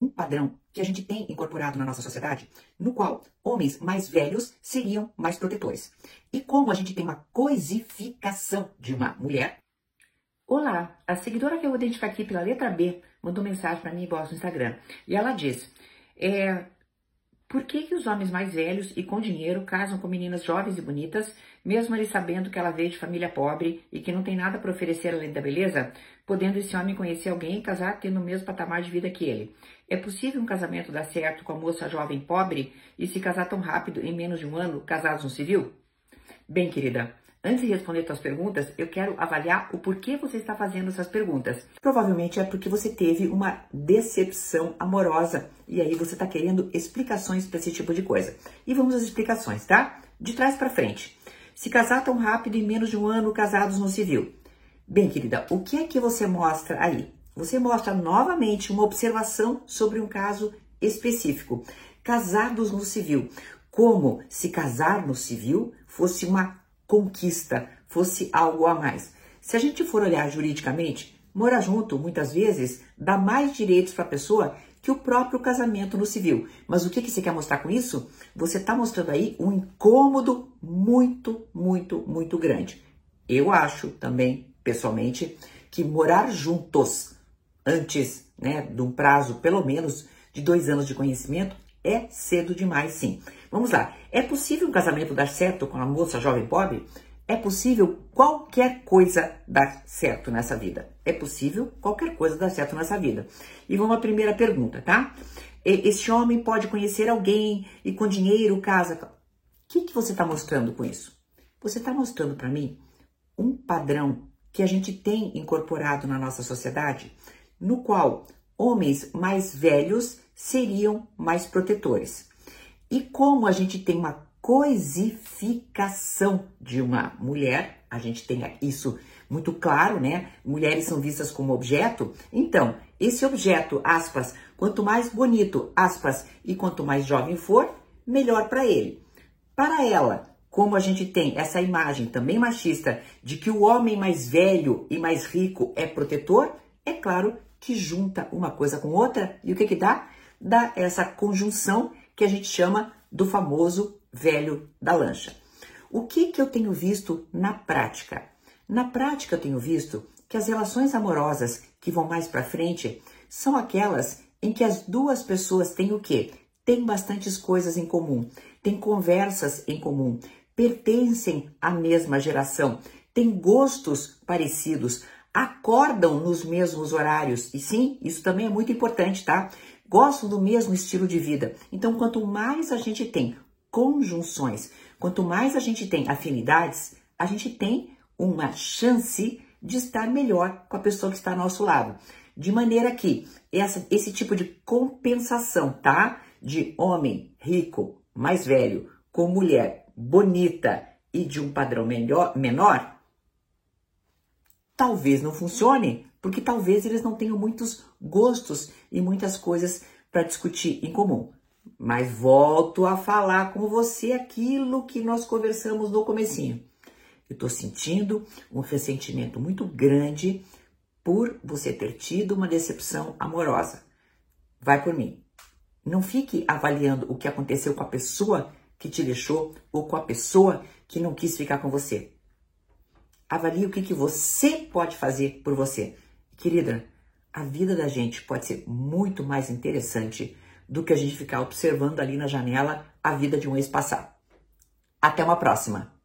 um padrão que a gente tem incorporado na nossa sociedade, no qual homens mais velhos seriam mais protetores. E como a gente tem uma coisificação de uma mulher. Olá, a seguidora que eu vou identificar aqui pela letra B mandou mensagem para mim voz no Instagram. E ela diz: é, por que, que os homens mais velhos e com dinheiro casam com meninas jovens e bonitas, mesmo eles sabendo que ela veio de família pobre e que não tem nada para oferecer além da beleza, podendo esse homem conhecer alguém e casar tendo o mesmo patamar de vida que ele? É possível um casamento dar certo com a moça jovem pobre e se casar tão rápido, em menos de um ano, casados no civil? Bem, querida, Antes de responder suas perguntas, eu quero avaliar o porquê você está fazendo essas perguntas. Provavelmente é porque você teve uma decepção amorosa e aí você está querendo explicações para esse tipo de coisa. E vamos às explicações, tá? De trás para frente. Se casar tão rápido em menos de um ano, casados no civil. Bem, querida, o que é que você mostra aí? Você mostra novamente uma observação sobre um caso específico. Casados no civil. Como se casar no civil fosse uma conquista, fosse algo a mais. Se a gente for olhar juridicamente, morar junto muitas vezes dá mais direitos para a pessoa que o próprio casamento no civil. Mas o que, que você quer mostrar com isso? Você está mostrando aí um incômodo muito, muito, muito grande. Eu acho também, pessoalmente, que morar juntos antes né, de um prazo, pelo menos, de dois anos de conhecimento, é cedo demais, sim. Vamos lá. É possível um casamento dar certo com uma moça jovem pobre? É possível qualquer coisa dar certo nessa vida. É possível qualquer coisa dar certo nessa vida. E vamos à primeira pergunta, tá? Esse homem pode conhecer alguém e com dinheiro casa. O que, que você está mostrando com isso? Você está mostrando para mim um padrão que a gente tem incorporado na nossa sociedade, no qual homens mais velhos seriam mais protetores. E como a gente tem uma coisificação de uma mulher, a gente tem isso muito claro, né? Mulheres são vistas como objeto. Então, esse objeto, aspas, quanto mais bonito, aspas, e quanto mais jovem for, melhor para ele. Para ela, como a gente tem essa imagem também machista de que o homem mais velho e mais rico é protetor, é claro que junta uma coisa com outra e o que que dá? Dá essa conjunção que a gente chama do famoso velho da lancha. O que que eu tenho visto na prática? Na prática eu tenho visto que as relações amorosas que vão mais para frente são aquelas em que as duas pessoas têm o quê? Têm bastantes coisas em comum, têm conversas em comum, pertencem à mesma geração, têm gostos parecidos, acordam nos mesmos horários. E sim, isso também é muito importante, tá? Gostam do mesmo estilo de vida. Então, quanto mais a gente tem conjunções, quanto mais a gente tem afinidades, a gente tem uma chance de estar melhor com a pessoa que está ao nosso lado. De maneira que essa, esse tipo de compensação, tá? De homem rico, mais velho, com mulher bonita e de um padrão melhor, menor, talvez não funcione, porque talvez eles não tenham muitos gostos e muitas coisas para discutir em comum. Mas volto a falar com você aquilo que nós conversamos no comecinho. Eu estou sentindo um ressentimento muito grande por você ter tido uma decepção amorosa. Vai por mim. Não fique avaliando o que aconteceu com a pessoa que te deixou ou com a pessoa que não quis ficar com você. Avalie o que, que você pode fazer por você. Querida, a vida da gente pode ser muito mais interessante do que a gente ficar observando ali na janela a vida de um ex passar. Até uma próxima!